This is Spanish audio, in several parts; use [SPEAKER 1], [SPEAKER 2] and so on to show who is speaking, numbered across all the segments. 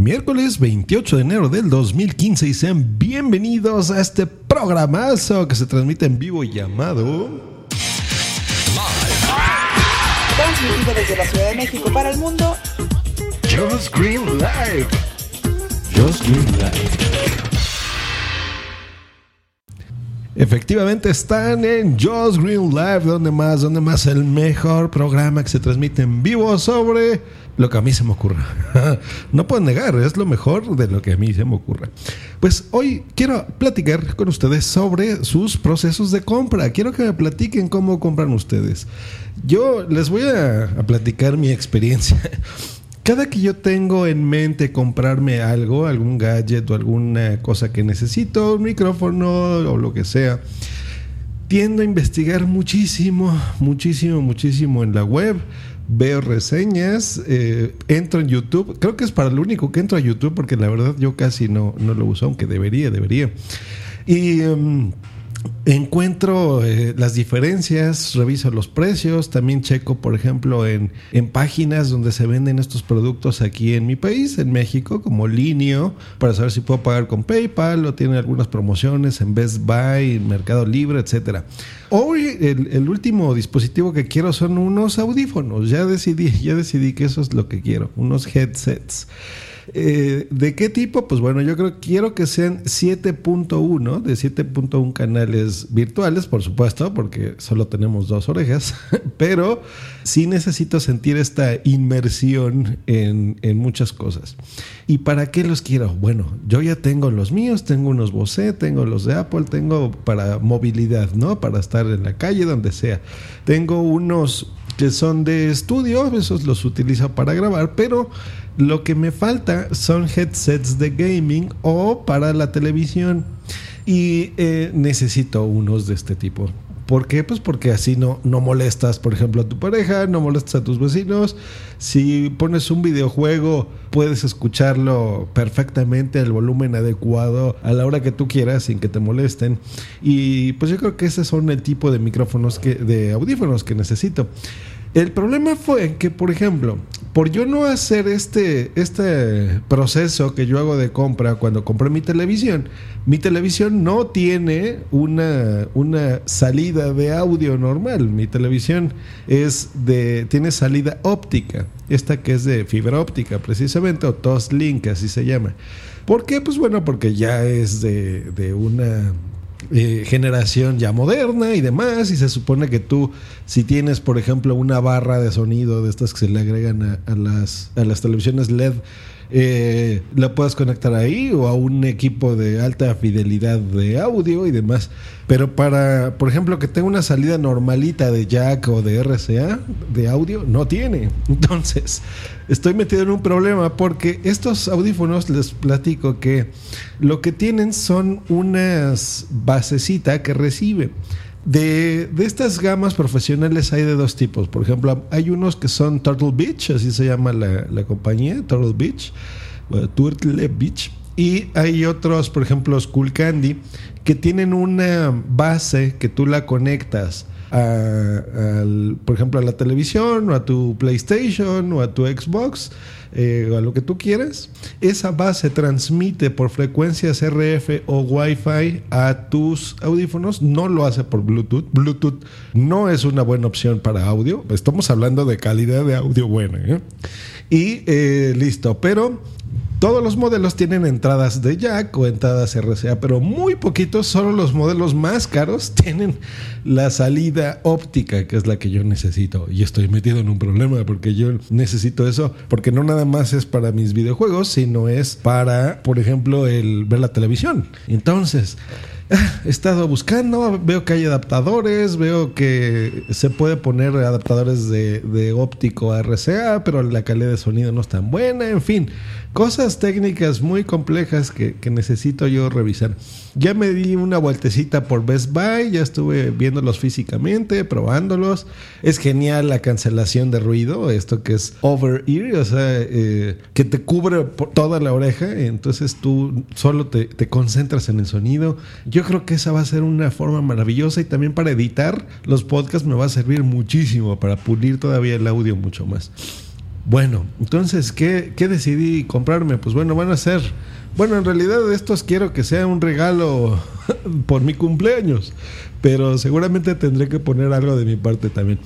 [SPEAKER 1] Miércoles 28 de enero del 2015 y sean bienvenidos a este programazo que se transmite en vivo llamado...
[SPEAKER 2] Transmitido desde la Ciudad de México para el mundo.
[SPEAKER 1] Just Green Live. Just Green Live. Efectivamente están en Just Green Live, donde más, donde más el mejor programa que se transmite en vivo sobre lo que a mí se me ocurra. no puedo negar, es lo mejor de lo que a mí se me ocurra. Pues hoy quiero platicar con ustedes sobre sus procesos de compra. Quiero que me platiquen cómo compran ustedes. Yo les voy a, platicar mi experiencia. Cada que yo tengo en mente comprarme algo, algún gadget o alguna cosa que necesito, un micrófono o lo que sea, tiendo a investigar muchísimo, muchísimo, muchísimo en la web. Veo reseñas, eh, entro en YouTube. Creo que es para lo único que entro a YouTube porque la verdad yo casi no, no lo uso, aunque debería, debería. Y... em, Encuentro eh, las diferencias, reviso los precios, también checo, por ejemplo, en, en, páginas donde se venden estos productos aquí en mi país, en México, como Linio, para saber si puedo pagar con PayPal o tiene algunas promociones en Best Buy, Mercado Libre, etcétera. Hoy el, el, último dispositivo que quiero son unos audífonos. Ya decidí, ya decidí que eso es lo que quiero, unos headsets. Eh, ¿De qué tipo? Pues bueno, yo creo quiero que sean 7.1, de 7.1 canales virtuales, por supuesto, porque solo tenemos dos orejas, pero sí necesito sentir esta inmersión en, en muchas cosas. ¿Y para qué los quiero? Bueno, yo ya tengo los míos, tengo unos Bose, tengo los de Apple, tengo para movilidad, ¿no? Para estar en la calle, donde sea. Tengo unos son de estudio, esos los utilizo para grabar, pero lo que me falta son headsets de gaming o para la televisión. Y eh, necesito unos de este tipo. ¿Por qué? Pues porque así no, no molestas, por ejemplo, a tu pareja, no molestas a tus vecinos. Si pones un videojuego, puedes escucharlo perfectamente al volumen adecuado a la hora que tú quieras sin que te molesten. Y pues yo creo que ese son el tipo de micrófonos que, de audífonos que necesito. El problema fue que, por ejemplo, por yo no hacer este, este proceso que yo hago de compra cuando compré mi televisión, mi televisión no tiene una, una salida de audio normal. Mi televisión es de, tiene salida óptica, esta que es de fibra óptica precisamente, o Toslink, así se llama. ¿Por qué? Pues bueno, porque ya es de, de una eh, generación ya moderna y demás. Y se supone que tú, si tienes, por ejemplo, una barra de sonido de estas que se le agregan a, a las, a las televisiones LED, eh, la puedes conectar ahí o a un equipo de alta fidelidad de audio y demás. Pero para, por ejemplo, que tenga una salida normalita de jack o de RCA de audio, no tiene. Entonces, estoy metido en un problema porque estos audífonos, les platico que lo que tienen son unas basecita que recibe. De, de, estas gamas profesionales hay de dos tipos. Por ejemplo, hay unos que son Turtle Beach, así se llama la, la compañía, Turtle Beach, bueno, Turtle Beach. Y hay otros, por ejemplo, Skull Candy, que tienen una base que tú la conectas a, a, por ejemplo, a la televisión o a tu PlayStation o a tu Xbox eh, a lo que tú quieras. Esa base transmite por frecuencias RF o Wi-Fi a tus audífonos. No lo hace por Bluetooth. Bluetooth no es una buena opción para audio. Estamos hablando de calidad de audio buena. ¿eh? Y eh, listo. Pero todos los modelos tienen entradas de jack o entradas RCA, pero muy poquitos, solo los modelos más caros tienen la salida óptica, que es la que yo necesito. Y estoy metido en un problema porque yo necesito eso, porque no nada más es para mis videojuegos, sino es para, por ejemplo, el ver la televisión. Entonces, He estado buscando, veo que hay adaptadores, veo que se puede poner adaptadores de, óptico a RCA, pero la calidad de sonido no es tan buena, en fin, cosas técnicas muy complejas que necesito yo revisar. Ya me di una vueltecita por Best Buy, ya estuve viéndolos físicamente, probándolos. Es genial la cancelación de ruido, esto que es over ear, o sea, eh, que te cubre por toda la oreja, entonces tú solo te, te concentras en el sonido. Yo creo que esa va a ser una forma maravillosa y también para editar los podcasts me va a servir muchísimo para pulir todavía el audio mucho más. Bueno, entonces, ¿qué, qué decidí comprarme? Pues bueno, van a ser... Bueno, en realidad de estos quiero que sea un regalo por mi cumpleaños, pero seguramente tendré que poner algo de mi parte también.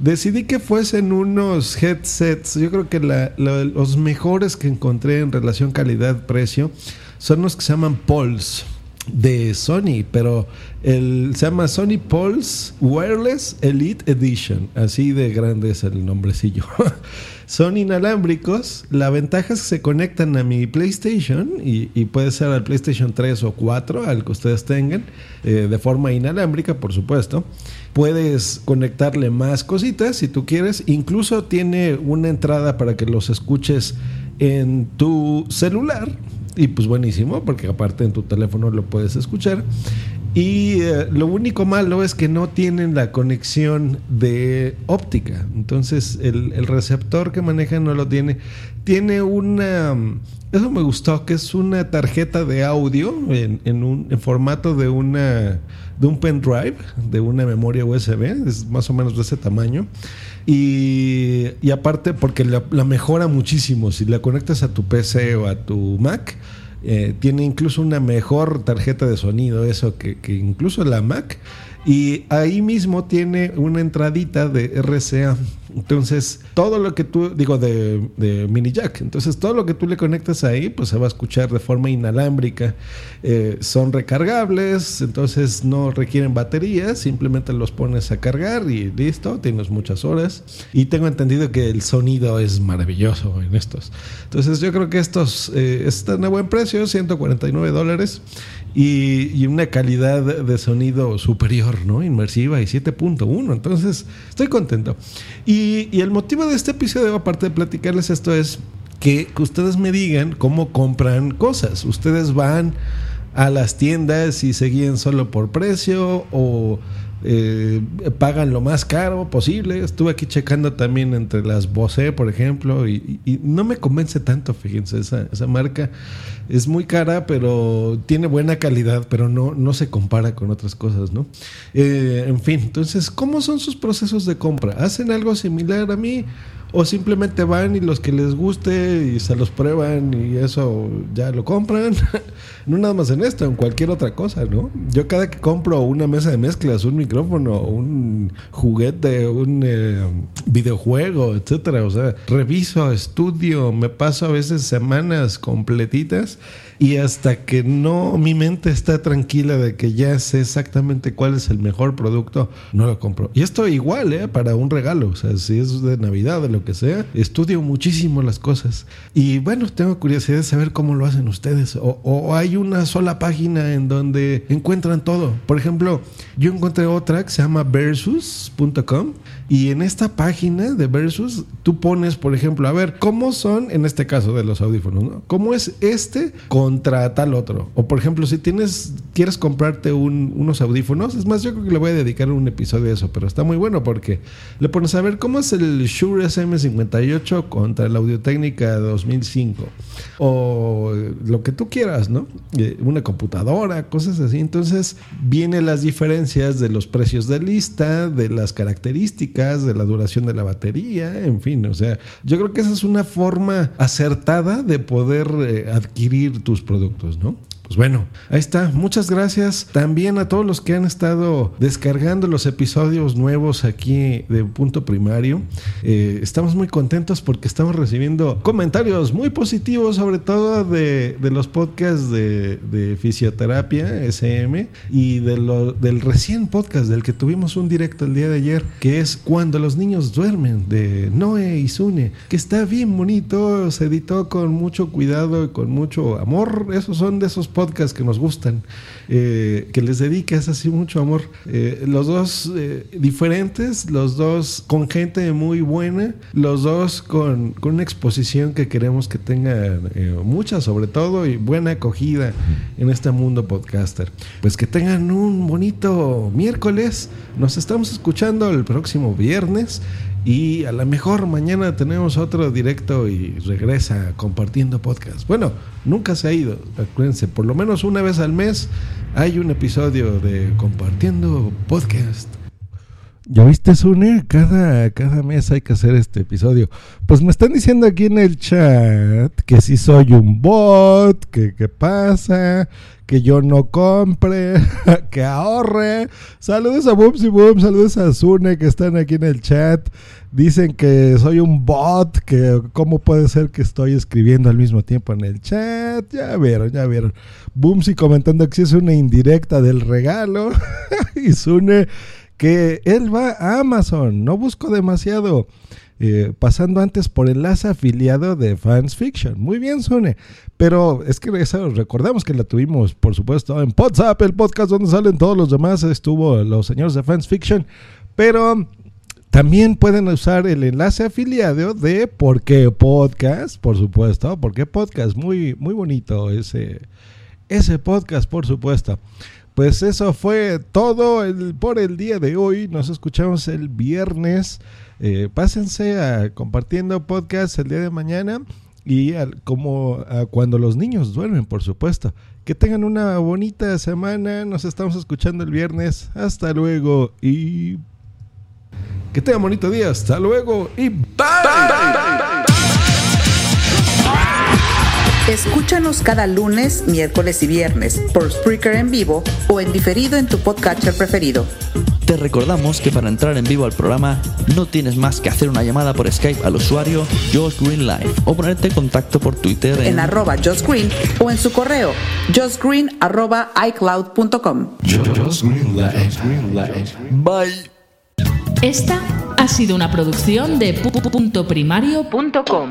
[SPEAKER 1] Decidí que fuesen unos headsets, yo creo que los mejores que encontré en relación calidad-precio son los que se llaman Pulse de Sony, pero el, se llama Sony Pulse Wireless Elite Edition. Así de grande es el nombrecillo. Son inalámbricos. La ventaja es que se conectan a mi PlayStation y, puede ser al PlayStation 3 o 4, al que ustedes tengan, eh, de forma inalámbrica, por supuesto. Puedes conectarle más cositas si tú quieres. Incluso tiene una entrada para que los escuches en tu celular. Y pues buenísimo, porque aparte en tu teléfono lo puedes escuchar. Y eh, lo único malo es que no tienen la conexión de óptica. Entonces el, receptor que manejan no lo tiene. Tiene una... Eso me gustó, que es una tarjeta de audio en, un formato de una de un pendrive, de una memoria USB, es más o menos de ese tamaño. Y, y aparte, porque la, la mejora muchísimo, si la conectas a tu PC o a tu Mac, eh, tiene incluso una mejor tarjeta de sonido, eso que, que incluso la Mac. Y ahí mismo tiene una entradita de RCA. Entonces, todo lo que tú, digo, de, mini jack. Entonces, todo lo que tú le conectas ahí, pues se va a escuchar de forma inalámbrica. Eh, son recargables, entonces no requieren baterías, simplemente los pones a cargar y listo, tienes muchas horas. Y tengo entendido que el sonido es maravilloso en estos. Entonces, yo creo que estos eh, están a buen precio, 149 dólares. Y, una calidad de sonido superior, ¿no? Inmersiva y 7.1. Entonces, estoy contento. Y, el motivo de este episodio, aparte de platicarles esto, es que, ustedes me digan cómo compran cosas. Ustedes van a las tiendas y se solo por precio o eh, pagan lo más caro posible. Estuve aquí checando también entre las Bose, por ejemplo, y, no me convence tanto, fíjense, esa, esa marca es muy cara, pero tiene buena calidad, pero no, no se compara con otras cosas, ¿no? Eh, en fin, entonces, ¿cómo son sus procesos de compra? ¿Hacen algo similar a mí? ¿O simplemente van y los que les guste y se los prueban y eso ya lo compran? no nada más en esto, en cualquier otra cosa, ¿no? Yo cada que compro una mesa de mezclas, un micrófono, un juguete, un eh, videojuego, etcétera, o sea, reviso, estudio, me paso a veces semanas completitas y hasta que no mi mente está tranquila de que ya sé exactamente cuál es el mejor producto, no lo compro. Y esto igual, ¿eh? Para un regalo, o sea, si es de Navidad, de lo que sea, estudio muchísimo las cosas. Y bueno, tengo curiosidad de saber cómo lo hacen ustedes. O, o hay una sola página en donde encuentran todo. Por ejemplo, yo encontré otra que se llama versus.com y en esta página de Versus tú pones, por ejemplo, a ver, ¿cómo son, en este caso de los audífonos, ¿no? ¿Cómo es este contra tal otro? O por ejemplo, si tienes, quieres comprarte un- unos audífonos, es más, yo creo que le voy a dedicar un episodio a eso, pero está muy bueno porque le pones a ver cómo es el Shure SM58 contra el Audio Técnica 2005 o lo que tú quieras, ¿no? Eh, Una computadora, cosas así. Entonces, vienen las diferencias de los precios de lista, de las características, de la duración de la batería, en fin, o sea, yo creo que esa es una forma acertada de poder eh, adquirir tus productos, ¿no? Pues bueno, ahí está. Muchas gracias también a todos los que han estado descargando los episodios nuevos aquí de Punto Primario. Eh, estamos muy contentos porque estamos recibiendo comentarios muy positivos, sobre todo de, los podcasts de, de fisioterapia, SM, y de del recién podcast del que tuvimos un directo el día de ayer, que es Cuando los niños duermen, de Noé y Sune, que está bien bonito, se editó con mucho cuidado y con mucho amor. Esos son de esos podcasts que nos gustan, eh, que les dediques así mucho amor. Eh, los dos eh, diferentes, los dos con gente muy buena, los dos con, con una exposición que queremos que tengan eh, mucha sobre todo y buena acogida en este mundo podcaster. Pues que tengan un bonito miércoles. Nos estamos escuchando el próximo viernes. Y a lo mejor mañana tenemos otro directo y regresa compartiendo podcast. Bueno, nunca se ha ido, acuérdense, por lo menos una vez al mes hay un episodio de compartiendo podcast. ¿Ya viste, Sune? Cada, cada mes hay que hacer este episodio. Pues me están diciendo aquí en el chat que si soy un bot, que qué pasa, que yo no compre, que ahorre. Saludos a Booms y Boom, saludos a Sune que están aquí en el chat. Dicen que soy un bot, que cómo puede ser que estoy escribiendo al mismo tiempo en el chat. Ya vieron, ya vieron. Booms y comentando que si es una indirecta del regalo. y Sune que él va a Amazon, no busco demasiado. Eh, pasando antes por enlace afiliado de Fans Fiction. Muy bien, Sone. Pero es que eso, recordemos que la tuvimos, por supuesto, en WhatsApp, el podcast donde salen todos los demás. Estuvo los señores de Fans Fiction. Pero también pueden usar el enlace afiliado de Por qué Podcast, por supuesto. Por qué Podcast, muy, muy bonito ese, ese podcast, por supuesto. Pues eso fue todo por el día de hoy. Nos escuchamos el viernes. Eh, pásense a compartiendo podcast el día de mañana y como cuando los niños duermen, por supuesto. Que tengan una bonita semana. Nos estamos escuchando el viernes. Hasta luego y que tengan bonito día. Hasta luego y bye.
[SPEAKER 2] Escúchanos cada lunes, miércoles y viernes por Spreaker en vivo o en diferido en tu podcatcher preferido.
[SPEAKER 3] Te recordamos que para entrar en vivo al programa no tienes más que hacer una llamada por Skype al usuario Josh Green Live o ponerte en contacto por Twitter
[SPEAKER 2] en, arroba Josh Green o en su correo joshgreen arroba icloud.com.
[SPEAKER 3] Bye.
[SPEAKER 4] Esta ha sido una producción de pu.primario.com.